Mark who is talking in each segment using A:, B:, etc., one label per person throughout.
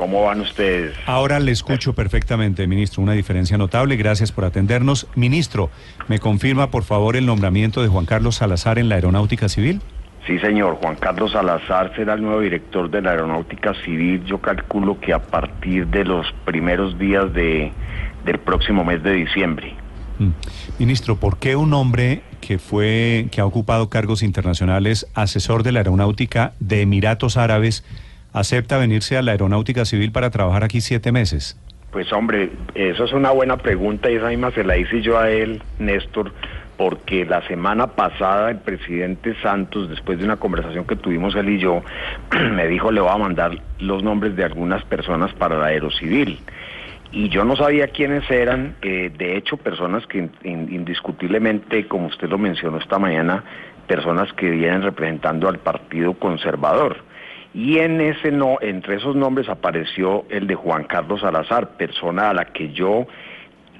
A: ¿Cómo van ustedes?
B: Ahora le escucho perfectamente, ministro. Una diferencia notable. Gracias por atendernos. Ministro, ¿me confirma por favor el nombramiento de Juan Carlos Salazar en la Aeronáutica Civil?
A: Sí, señor. Juan Carlos Salazar será el nuevo director de la Aeronáutica Civil. Yo calculo que a partir de los primeros días de, del próximo mes de diciembre.
B: Mm. Ministro, ¿por qué un hombre que fue que ha ocupado cargos internacionales, asesor de la Aeronáutica de Emiratos Árabes, acepta venirse a la Aeronáutica Civil para trabajar aquí siete meses?
A: Pues hombre, eso es una buena pregunta y esa misma se la hice yo a él, Néstor, porque la semana pasada el presidente Santos, después de una conversación que tuvimos él y yo, me dijo le voy a mandar los nombres de algunas personas para la Aerocivil. Y yo no sabía quiénes eran, eh, de hecho, personas que in- indiscutiblemente, como usted lo mencionó esta mañana, personas que vienen representando al Partido Conservador. Y en ese no, entre esos nombres apareció el de Juan Carlos Salazar, persona a la que yo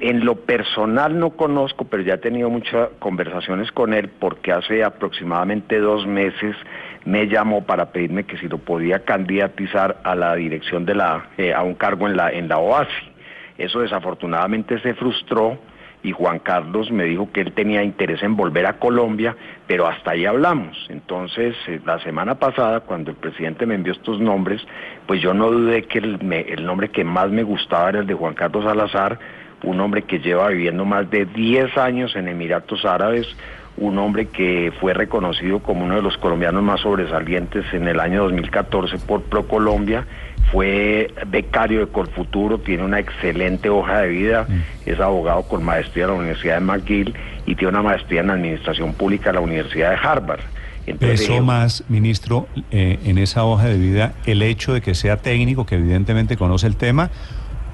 A: en lo personal no conozco, pero ya he tenido muchas conversaciones con él porque hace aproximadamente dos meses me llamó para pedirme que si lo podía candidatizar a la dirección de la, eh, a un cargo en la, en la OASI. Eso desafortunadamente se frustró y Juan Carlos me dijo que él tenía interés en volver a Colombia, pero hasta ahí hablamos. Entonces, eh, la semana pasada, cuando el presidente me envió estos nombres, pues yo no dudé que el, el nombre que más me gustaba era el de Juan Carlos Salazar, un hombre que lleva viviendo más de 10 años en Emiratos Árabes, un hombre que fue reconocido como uno de los colombianos más sobresalientes en el año 2014 por ProColombia, fue becario de Colfuturo, tiene una excelente hoja de vida, es abogado con maestría de la Universidad de McGill y tiene una maestría en Administración Pública de la Universidad de Harvard. Entonces,
B: ¿Pesó
A: eh,
B: más, ministro, eh, en esa hoja de vida el hecho de que sea técnico, que evidentemente conoce el tema,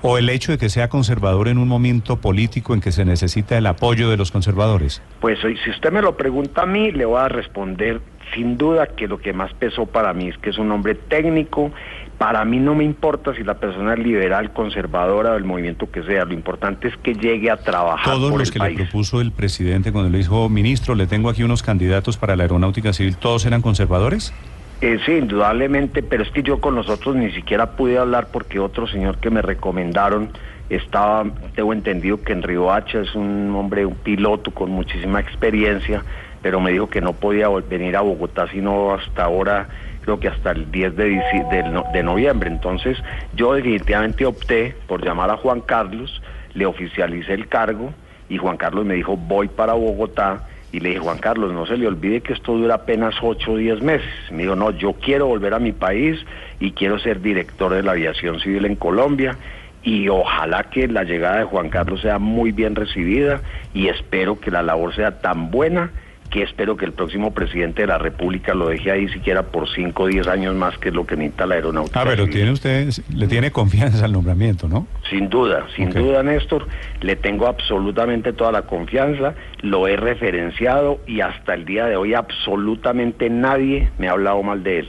B: o el hecho de que sea conservador en un momento político en que se necesita el apoyo de los conservadores?
A: Pues si usted me lo pregunta a mí, le voy a responder sin duda que lo que más pesó para mí es que es un hombre técnico. Para mí no me importa si la persona es liberal, conservadora o del movimiento que sea. Lo importante es que llegue a trabajar
B: Todos
A: por
B: los
A: el
B: que
A: país.
B: le propuso el presidente cuando le dijo, ministro, le tengo aquí unos candidatos para la aeronáutica civil, ¿todos eran conservadores?
A: Eh, sí, indudablemente, pero es que yo con los otros ni siquiera pude hablar porque otro señor que me recomendaron estaba, tengo entendido que en Río Hacha es un hombre, un piloto con muchísima experiencia, pero me dijo que no podía venir a Bogotá sino hasta ahora, creo que hasta el 10 de, no- de noviembre. Entonces yo definitivamente opté por llamar a Juan Carlos, le oficialicé el cargo y Juan Carlos me dijo voy para Bogotá y le dije, Juan Carlos, no se le olvide que esto dura apenas 8 o 10 meses. Me dijo, no, yo quiero volver a mi país y quiero ser director de la aviación civil en Colombia y ojalá que la llegada de Juan Carlos sea muy bien recibida y espero que la labor sea tan buena que espero que el próximo presidente de la República lo deje ahí siquiera por 5 o 10 años más, que es lo que necesita la aeronáutica.
B: Ah, pero
A: civil.
B: tiene usted, le tiene confianza al nombramiento, ¿no?
A: Sin duda, sin duda, Néstor, le tengo absolutamente toda la confianza, lo he referenciado y hasta el día de hoy absolutamente nadie me ha hablado mal de él.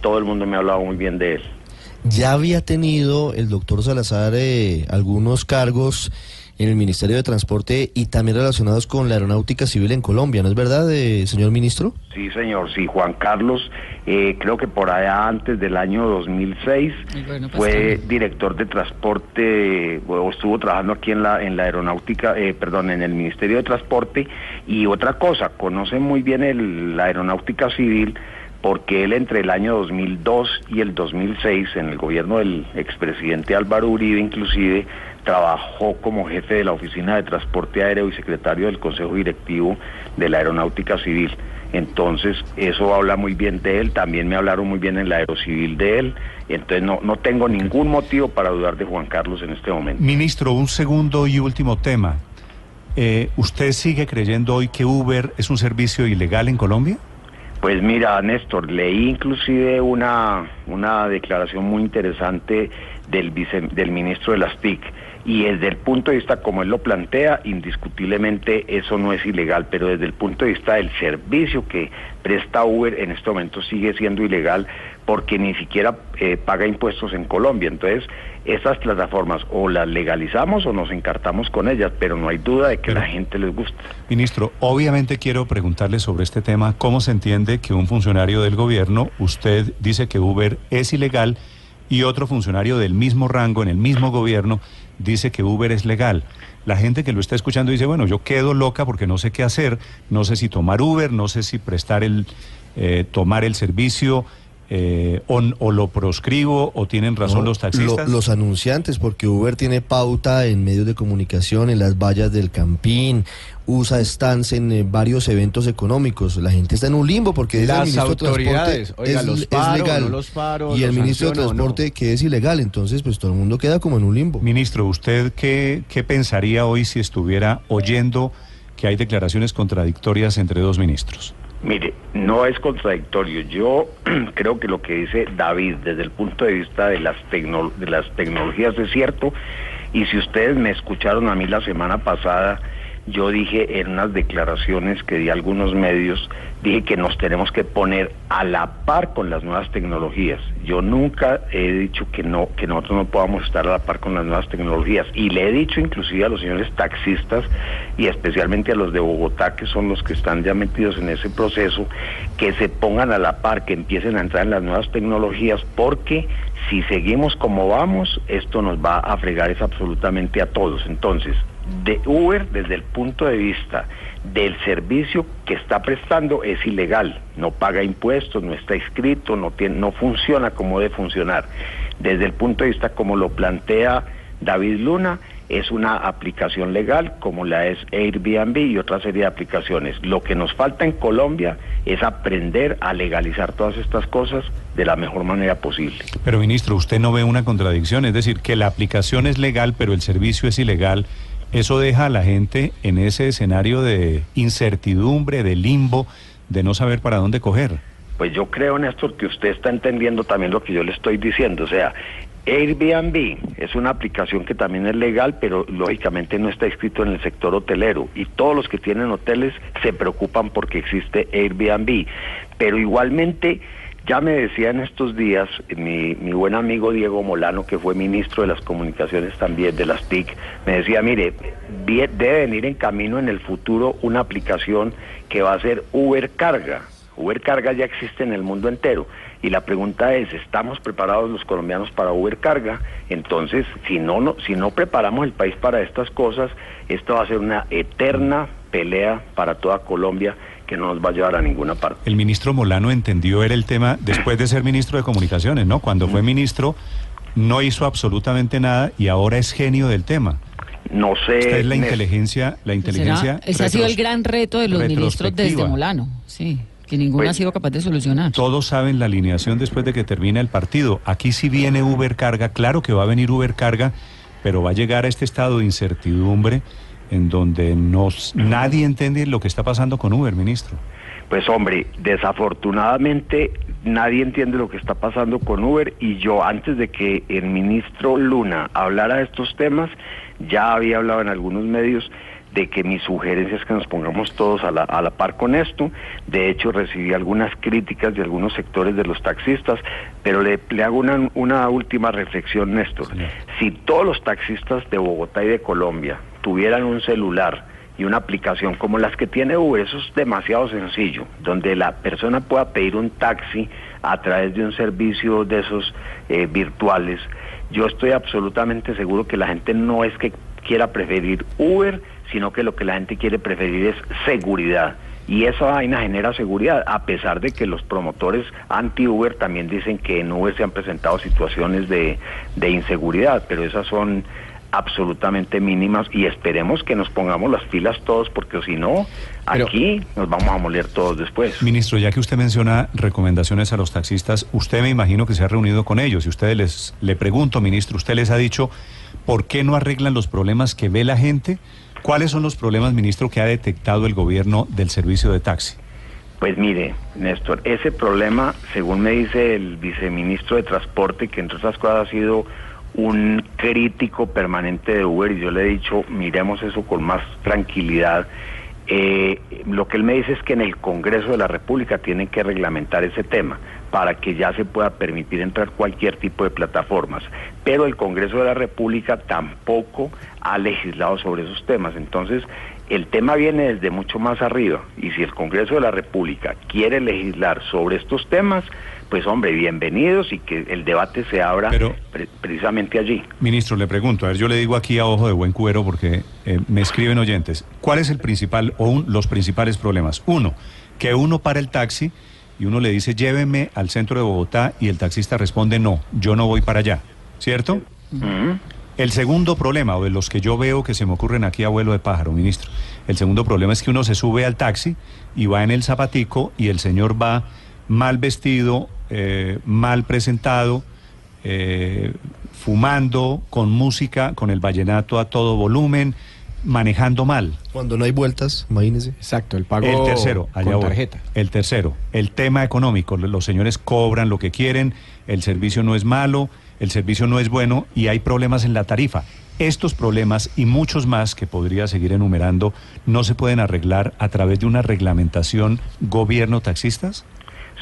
A: Todo el mundo me ha hablado muy bien de él.
C: Ya había tenido el doctor Salazar eh, algunos cargos en el Ministerio de Transporte y también relacionados con la aeronáutica civil en Colombia, ¿no es verdad, eh, señor ministro?
A: Sí, señor, sí, Juan Carlos, eh, creo que por allá antes del año 2006
D: El gobierno
A: fue director de transporte, o estuvo trabajando aquí en la, en la aeronáutica, eh, perdón, en el Ministerio de Transporte. Y otra cosa, conoce muy bien el- la aeronáutica civil porque él entre el año 2002 y el 2006, en el gobierno del expresidente Álvaro Uribe inclusive, trabajó como jefe de la Oficina de Transporte Aéreo y secretario del Consejo Directivo de la Aeronáutica Civil. Entonces, eso habla muy bien de él, también me hablaron muy bien en la Aerocivil de él, entonces no, no tengo ningún motivo para dudar de Juan Carlos en este momento.
B: Ministro, un segundo y último tema. Eh, ¿Usted sigue creyendo hoy que Uber es un servicio ilegal en Colombia?
A: Pues mira, Néstor, leí inclusive una, una declaración muy interesante del, vice, del ministro de las TIC y desde el punto de vista como él lo plantea, indiscutiblemente eso no es ilegal, pero desde el punto de vista del servicio que presta Uber en este momento sigue siendo ilegal porque ni siquiera eh, paga impuestos en Colombia. Entonces, esas plataformas o las legalizamos o nos encartamos con ellas, pero no hay duda de que la gente les gusta.
B: Ministro, obviamente quiero preguntarle sobre este tema, ¿cómo se entiende que un funcionario del gobierno, usted dice que Uber es ilegal y otro funcionario del mismo rango en el mismo gobierno dice que Uber es legal? La gente que lo está escuchando dice, bueno, yo quedo loca porque no sé qué hacer, no sé si tomar Uber, no sé si prestar el, eh, tomar el servicio, eh, o, o, lo proscribo o tienen razón
C: No,
B: los taxistas?
C: lo- los anunciantes, porque Uber tiene pauta en medios de comunicación, en las vallas del Campín, usa stands en eh, varios eventos económicos. La gente está en un limbo porque dice el
D: Las
C: ministro de
D: autoridades,
C: Transporte
D: oiga,
C: es,
D: los
C: es
D: paro,
C: legal.
D: no los paro,
C: y el
D: los
C: ministro de Transporte que es ilegal. Entonces, pues todo el mundo queda como en un limbo.
B: Ministro, ¿usted qué, qué pensaría hoy si estuviera oyendo que hay declaraciones contradictorias entre dos ministros?
A: Mire, no es contradictorio. Yo creo que lo que dice David desde el punto de vista de las, tecno- de las tecnologías es cierto. Y si ustedes me escucharon a mí la semana pasada, yo dije en unas declaraciones que di a algunos medios, dije que nos tenemos que poner a la par con las nuevas tecnologías. Yo nunca he dicho que no, que nosotros no podamos estar a la par con las nuevas tecnologías. Y le he dicho inclusive a los señores taxistas y especialmente a los de Bogotá, que son los que están ya metidos en ese proceso, que se pongan a la par, que empiecen a entrar en las nuevas tecnologías, porque si seguimos como vamos, esto nos va a fregar es absolutamente a todos. Entonces, de Uber desde el punto de vista del servicio que está prestando es ilegal, no paga impuestos, no está inscrito, no tiene, no funciona como debe funcionar. Desde el punto de vista como lo plantea David Luna, es una aplicación legal como la es Airbnb y otra serie de aplicaciones. Lo que nos falta en Colombia es aprender a legalizar todas estas cosas de la mejor manera posible.
B: Pero ministro, ¿usted no ve una contradicción? Es decir, que la aplicación es legal, pero el servicio es ilegal. Eso deja a la gente en ese escenario de incertidumbre, de limbo, de no saber para dónde coger.
A: Pues yo creo, Néstor, que usted está entendiendo también lo que yo le estoy diciendo. O sea, Airbnb es una aplicación que también es legal, pero lógicamente no está inscrito en el sector hotelero. Y todos los que tienen hoteles se preocupan porque existe Airbnb. Pero igualmente, ya me decía en estos días mi, mi buen amigo Diego Molano, que fue ministro de las comunicaciones también, de las TIC, me decía, mire, debe venir en camino en el futuro una aplicación que va a ser Uber Carga. Uber Carga ya existe en el mundo entero. Y la pregunta es, ¿estamos preparados los colombianos para Uber Carga? Entonces, si no, no, si no preparamos el país para estas cosas, esto va a ser una eterna pelea para toda Colombia que no nos va a llevar a ninguna parte.
B: El ministro Molano entendió era el tema después de ser ministro de Comunicaciones, ¿no? Cuando fue ministro no hizo absolutamente nada y ahora es genio del tema.
A: No sé...
B: Esta es la inteligencia, la inteligencia.
E: Será- ese ha sido el gran reto de los ministros desde. Molano, sí, que ninguno
A: Pues-
E: ha sido capaz de solucionar.
B: Todos saben la alineación después de que termina el partido. Aquí sí viene Uber Carga, claro que va a venir Uber Carga, pero va a llegar a este estado de incertidumbre en donde nos, nadie entiende lo que está pasando con Uber, ministro.
A: Pues hombre, desafortunadamente nadie entiende lo que está pasando con Uber y yo antes de que el ministro Luna hablara de estos temas, ya había hablado en algunos medios de que mi sugerencia es que nos pongamos todos a la, a la par con esto. De hecho, recibí algunas críticas de algunos sectores de los taxistas, pero le, le hago una, una última reflexión, Néstor. Si todos los taxistas de Bogotá y de Colombia tuvieran un celular y una aplicación como las que tiene Uber, eso es demasiado sencillo, donde la persona pueda pedir un taxi a través de un servicio de esos eh, virtuales, yo estoy absolutamente seguro que la gente no es que quiera preferir Uber, sino que lo que la gente quiere preferir es seguridad. Y esa vaina genera seguridad, a pesar de que los promotores anti-Uber también dicen que en Uber se han presentado situaciones de, de inseguridad, pero esas son absolutamente mínimas y esperemos que nos pongamos las pilas todos, porque si no,
D: Pero-
A: aquí nos vamos a moler todos después.
B: Ministro, ya que usted menciona recomendaciones a los taxistas, usted me imagino que se ha reunido con ellos y ustedes les le pregunto, ministro, usted les ha dicho por qué no arreglan los problemas que ve la gente. ¿Cuáles son los problemas, ministro, que ha detectado el gobierno del servicio de taxi?
A: Pues mire, Néstor, ese problema, según me dice el viceministro de Transporte, que entre otras cosas ha sido un crítico permanente de Uber, y yo le he dicho, miremos eso con más tranquilidad. Eh, lo que él me dice es que en el Congreso de la República tienen que reglamentar ese tema para que ya se pueda permitir entrar cualquier tipo de plataformas. Pero el Congreso de la República tampoco ha legislado sobre esos temas. Entonces, el tema viene desde mucho más arriba. Y si el Congreso de la República quiere legislar sobre estos temas, pues hombre, bienvenidos y que el debate se abra
B: Pero-
A: pre- precisamente allí.
B: Ministro, le pregunto, a ver, yo le digo aquí a ojo de buen cuero porque eh, me escriben oyentes, ¿cuál es el principal o un- los principales problemas? Uno, que uno para el taxi y uno le dice lléveme al centro de Bogotá y el taxista responde no, yo no voy para allá, ¿cierto?
A: Ujú.
B: El segundo problema, o de los que yo veo que se me ocurren aquí a vuelo de pájaro, ministro, el segundo problema es que uno se sube al taxi y va en el zapatico y el señor va mal vestido, eh, mal presentado, eh, fumando, con música, con el vallenato a todo volumen, manejando mal.
C: Cuando no hay vueltas, imagínese.
D: Exacto, el pago
B: El tercero, allá
D: con
B: voy.
D: tarjeta.
B: El tercero, el tema económico. Los señores cobran lo que quieren, el servicio no es malo, el servicio no es bueno y hay problemas en la tarifa. Estos problemas y muchos más que podría seguir enumerando no se pueden arreglar a través de una reglamentación gobierno taxistas.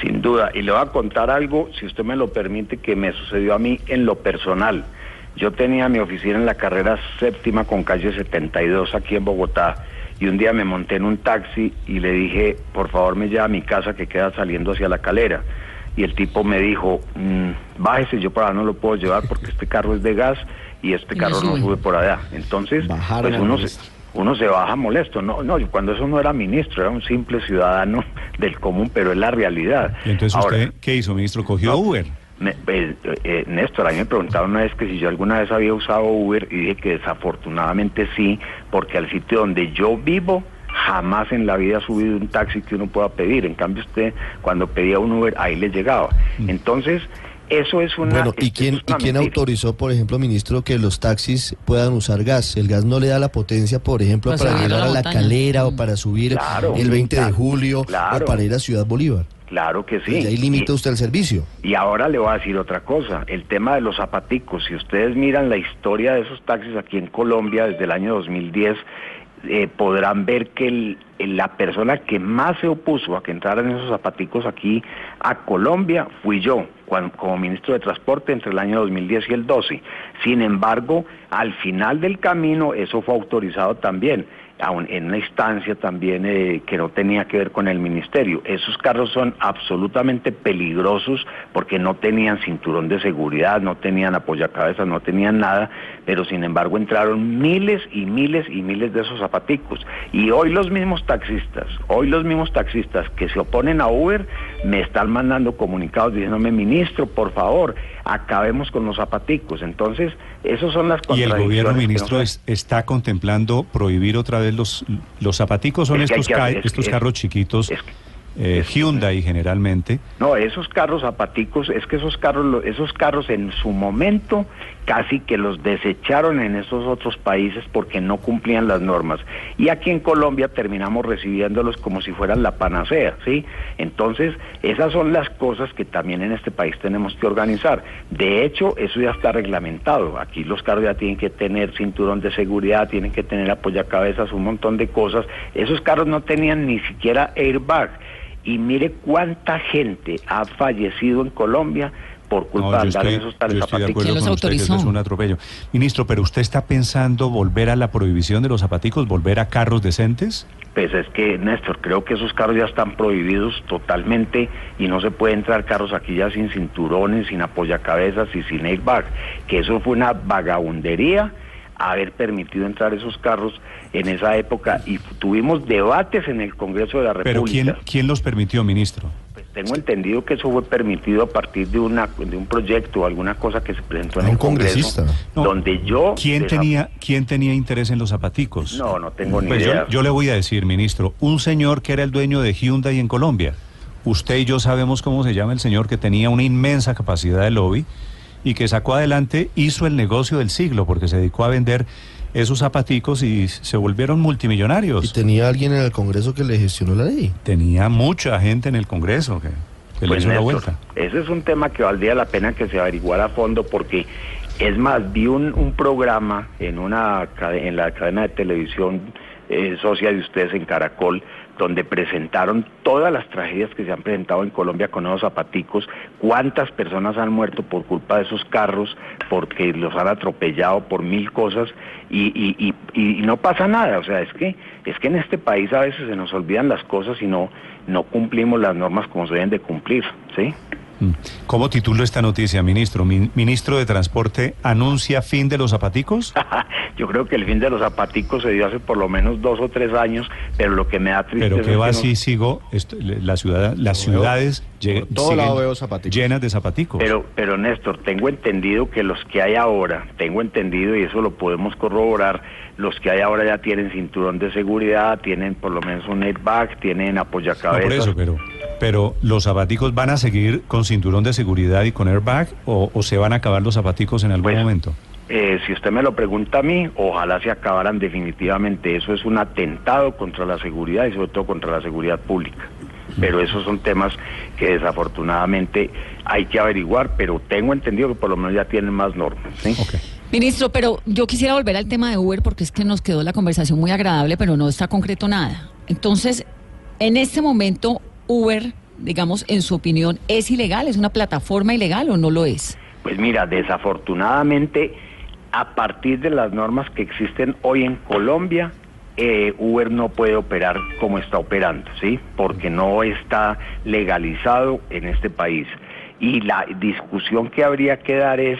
A: Sin duda, y le voy a contar algo, si usted me lo permite, que me sucedió a mí en lo personal. Yo tenía mi oficina en la carrera séptima con calle 72 aquí en Bogotá y un día me monté en un taxi y le dije, por favor me lleva a mi casa que queda saliendo hacia la calera. Y el tipo me dijo, "Mm, bájese, yo para allá no lo puedo llevar porque este carro es de gas y este
E: Y
A: carro no
E: sube.
A: por allá. Entonces, pues uno se, uno se baja molesto. No, no, yo cuando eso no era ministro, era un simple ciudadano del común, pero es la realidad.
B: Y entonces
A: Ahora,
B: usted, ¿qué hizo, ministro? ¿Cogió
A: No.
B: Uber?
A: me- eh, eh, Néstor, a mí me preguntaron una vez que si yo alguna vez había usado Uber y dije que desafortunadamente sí, porque al sitio donde yo vivo jamás en la vida ha subido un taxi que uno pueda pedir. En cambio usted cuando pedía un Uber ahí le llegaba. Entonces, eso es una...
C: Bueno, ¿y quién, ¿y quién autorizó, por ejemplo, ministro, que los taxis puedan usar gas? El gas no le da la potencia, por ejemplo,
E: Para
C: para, llegar
E: la
C: a la calera o
E: Mm.
C: para subir
A: Claro,
C: el 20 de julio
A: claro.
C: o para ir a Ciudad Bolívar.
A: Claro que sí.
C: Pues ahí limita
A: Y-
C: usted el servicio.
A: Y ahora le voy a decir otra cosa, el tema de los zapaticos. Si ustedes miran la historia de esos taxis aquí en Colombia desde el año 2010, eh, podrán ver que el- la persona que más se opuso a que entraran esos zapaticos aquí a Colombia fui yo, como ministro de Transporte entre el año 2010 y el 12. Sin embargo, al final del camino eso fue autorizado también aun en una instancia también eh, que no tenía que ver con el ministerio. Esos carros son absolutamente peligrosos porque no tenían cinturón de seguridad, no tenían apoyacabezas, no tenían nada, pero sin embargo entraron miles y miles y miles de esos zapaticos. Y hoy los mismos taxistas, hoy los mismos taxistas que se oponen a Uber me están mandando comunicados diciéndome, ministro, por favor, acabemos con los zapaticos. Entonces, esas son las
B: Y el
A: contradicciones.
B: gobierno, ministro, es- está contemplando prohibir otra vez los, los zapaticos. Son
A: Es que hay
B: estos,
A: que es-
B: estos
A: es-
B: carros chiquitos, eh, Hyundai generalmente.
A: No, esos carros zapaticos, es que esos carros, esos carros en su momento casi que los desecharon en esos otros países porque no cumplían las normas. Y aquí en Colombia terminamos recibiéndolos como si fueran la panacea, ¿sí? Entonces, esas son las cosas que también en este país tenemos que organizar. De hecho, eso ya está reglamentado. Aquí los carros ya tienen que tener cinturón de seguridad, tienen que tener apoyacabezas, un montón de cosas. Esos carros no tenían ni siquiera airbag. Y mire cuánta gente ha fallecido en Colombia por culpa
B: No,
A: de
B: yo
A: andar
B: estoy,
A: en esos
B: yo
A: tales
B: de
A: zapaticos.
B: acuerdo
E: ¿Quién los
B: con usted eso es un atropello. Ministro, pero usted está pensando volver a la prohibición de los zapaticos, volver a carros decentes?
A: Pues es que, Néstor, creo que esos carros ya están prohibidos totalmente y no se puede entrar carros aquí ya sin cinturones, sin apoyacabezas y sin airbag. Que eso fue una vagabundería haber permitido entrar esos carros en esa época y tuvimos debates en el Congreso de la
B: Pero
A: República.
B: ¿quién, ¿quién los permitió, ministro?
A: Pues tengo entendido que eso fue permitido a partir de una de un proyecto o alguna cosa que se presentó en
C: A
A: el
C: un congresista.
A: Congreso,
B: No.
A: donde yo
B: ¿Quién tenía, ¿Quién tenía interés en los zapaticos?
A: No, no tengo ni
B: Pues yo,
A: idea.
B: yo le voy a decir, ministro, un señor que era el dueño de Hyundai en Colombia. Usted y yo sabemos cómo se llama el señor que tenía una inmensa capacidad de lobby y que sacó adelante, hizo el negocio del siglo porque se dedicó a vender esos zapaticos y se volvieron
C: Y
B: multimillonarios.
C: tenía alguien en el Congreso que le gestionó la ley.
B: Tenía mucha gente en el Congreso que, que le
A: Pues,
B: hizo la vuelta.
A: Ese es un tema que valdría la pena que se averiguara a fondo porque es más, vi un, programa en una en la cadena de televisión eh, socia de ustedes en Caracol donde presentaron todas las tragedias que se han presentado en Colombia con esos zapaticos, cuántas personas han muerto por culpa de esos carros, porque los han atropellado por mil cosas. Y, y, y, y no pasa nada, o sea, es que es que en este país a veces se nos olvidan las cosas y no no cumplimos las normas como se deben de cumplir, ¿sí?
B: Mm. ¿Cómo titulo esta noticia, ministro? Mi- ministro de Transporte anuncia fin de los zapaticos.
A: Yo creo que el fin de los zapaticos se dio hace por lo menos dos o tres años, pero lo que me da tristeza
B: Pero
A: es
B: que va
A: no-
B: así, sigo, esto- la ciudad, las ciudades
C: todo lado veo
B: llenas de zapaticos.
A: Pero, pero Néstor, tengo entendido que los que hay ahora, tengo entendido y eso lo podemos corroborar, los que hay ahora ya tienen cinturón de seguridad, tienen por lo menos un airbag, tienen
B: No,
A: apoyacabezas.
B: por eso, pero, pero los zapaticos van a seguir con cinturón de seguridad y con airbag o, o se van a acabar los zapaticos en algún
A: Bueno,
B: momento.
A: Eh, si usted me lo pregunta a mí, ojalá se acabaran definitivamente. Eso es un atentado contra la seguridad y sobre todo contra la seguridad pública. Pero esos son temas que desafortunadamente hay que averiguar, pero tengo entendido que por lo menos ya tienen más normas.
E: Ministro, pero yo quisiera volver al tema de Uber porque es que nos quedó la conversación muy agradable, pero no está concreto nada. Entonces, en este momento, Uber, digamos, en su opinión, ¿es ilegal? ¿Es una plataforma ilegal o no lo es?
A: Pues mira, desafortunadamente, a partir de las normas que existen hoy en Colombia, eh, Uber no puede operar como está operando, ¿sí? Porque no está legalizado en este país. Y la discusión que habría que dar es,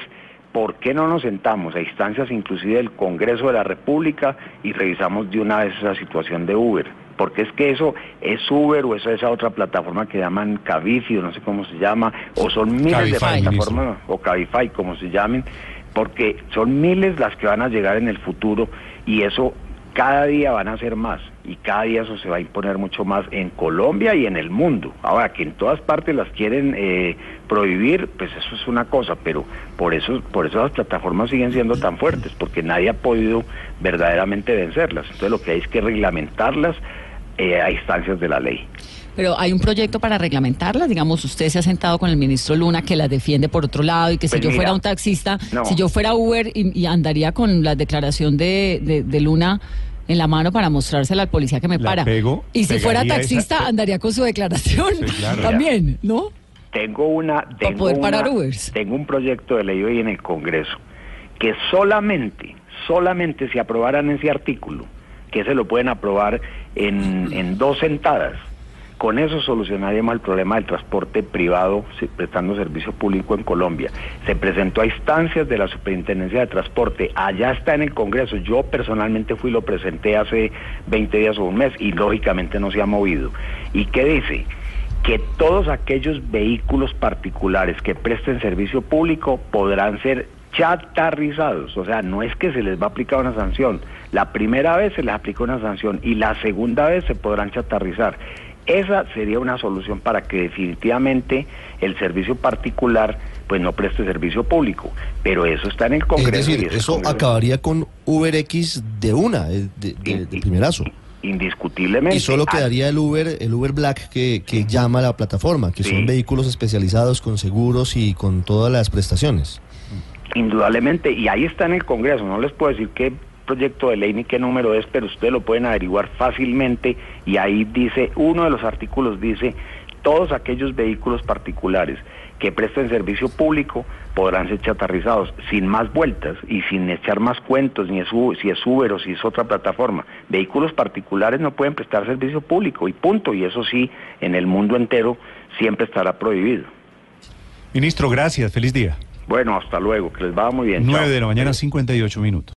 A: ¿por qué no nos sentamos a instancias inclusive del Congreso de la República y revisamos de una vez esa situación de Uber? Porque es que eso es Uber o eso es esa otra plataforma que llaman Cabify o no sé cómo se llama, o son miles de plataformas o Cabify como se llamen, porque son miles las que van a llegar en el futuro y eso cada día van a ser más y cada día eso se va a imponer mucho más en Colombia y en el mundo. Ahora que en todas partes las quieren eh, prohibir, pues eso es una cosa, pero por eso por eso las plataformas siguen siendo tan fuertes porque nadie ha podido verdaderamente vencerlas. Entonces lo que hay es que reglamentarlas eh, a instancias de la ley.
E: Pero hay un proyecto para reglamentarlas, digamos, usted se ha sentado con el ministro Luna que las defiende por otro lado y que si
A: Pues
E: yo
A: mira,
E: fuera un taxista,
A: no.
E: si yo fuera Uber y, y andaría con la declaración de, de- de Luna en la mano para mostrársela al policía que me
B: La
E: para.
B: pego,
E: y si fuera taxista,
B: esa-
E: andaría con su declaración
B: Sí, claro.
E: también, ¿no?
A: Tengo una tengo
E: poder parar
A: una-
E: Ubers.
A: tengo un proyecto de ley hoy en el Congreso que solamente solamente si aprobaran ese artículo, que se lo pueden aprobar en, en dos sentadas. Con eso solucionaríamos el problema del transporte privado prestando servicio público en Colombia. Se presentó a instancias de la Superintendencia de Transporte, allá está en el Congreso. Yo personalmente fui y lo presenté hace 20 días o un mes y lógicamente no se ha movido. ¿Y qué dice? que todos aquellos vehículos particulares que presten servicio público podrán ser chatarrizados, o sea, no es que se les va a aplicar una sanción, la primera vez se les aplica una sanción y la segunda vez se podrán chatarrizar. Esa sería una solución para que definitivamente el servicio particular pues no preste servicio público, pero eso está en el
C: Es
A: Congreso.
C: decir,
A: y ese
C: eso
A: Congreso-
C: acabaría con UberX de una, de, de- de primerazo.
A: indiscutiblemente.
C: Y solo
A: Ah,
C: quedaría el Uber, el Uber Black que, que llama a la plataforma, que
A: Sí.
C: son vehículos especializados con seguros y con todas las prestaciones.
A: Indudablemente, y ahí está en el Congreso, no les puedo decir qué proyecto de ley ni qué número es, pero ustedes lo pueden averiguar fácilmente y ahí dice, uno de los artículos dice, todos aquellos vehículos particulares que presten servicio público podrán ser chatarrizados sin más vueltas y sin echar más cuentos, ni es U- si es Uber o si es otra plataforma. Vehículos particulares no pueden prestar servicio público y punto, y eso sí, en el mundo entero siempre estará prohibido.
B: Ministro, gracias. Feliz día.
A: Bueno, hasta luego, que les va muy bien.
B: 9
A: Chao.
B: de la mañana, 58 minutos.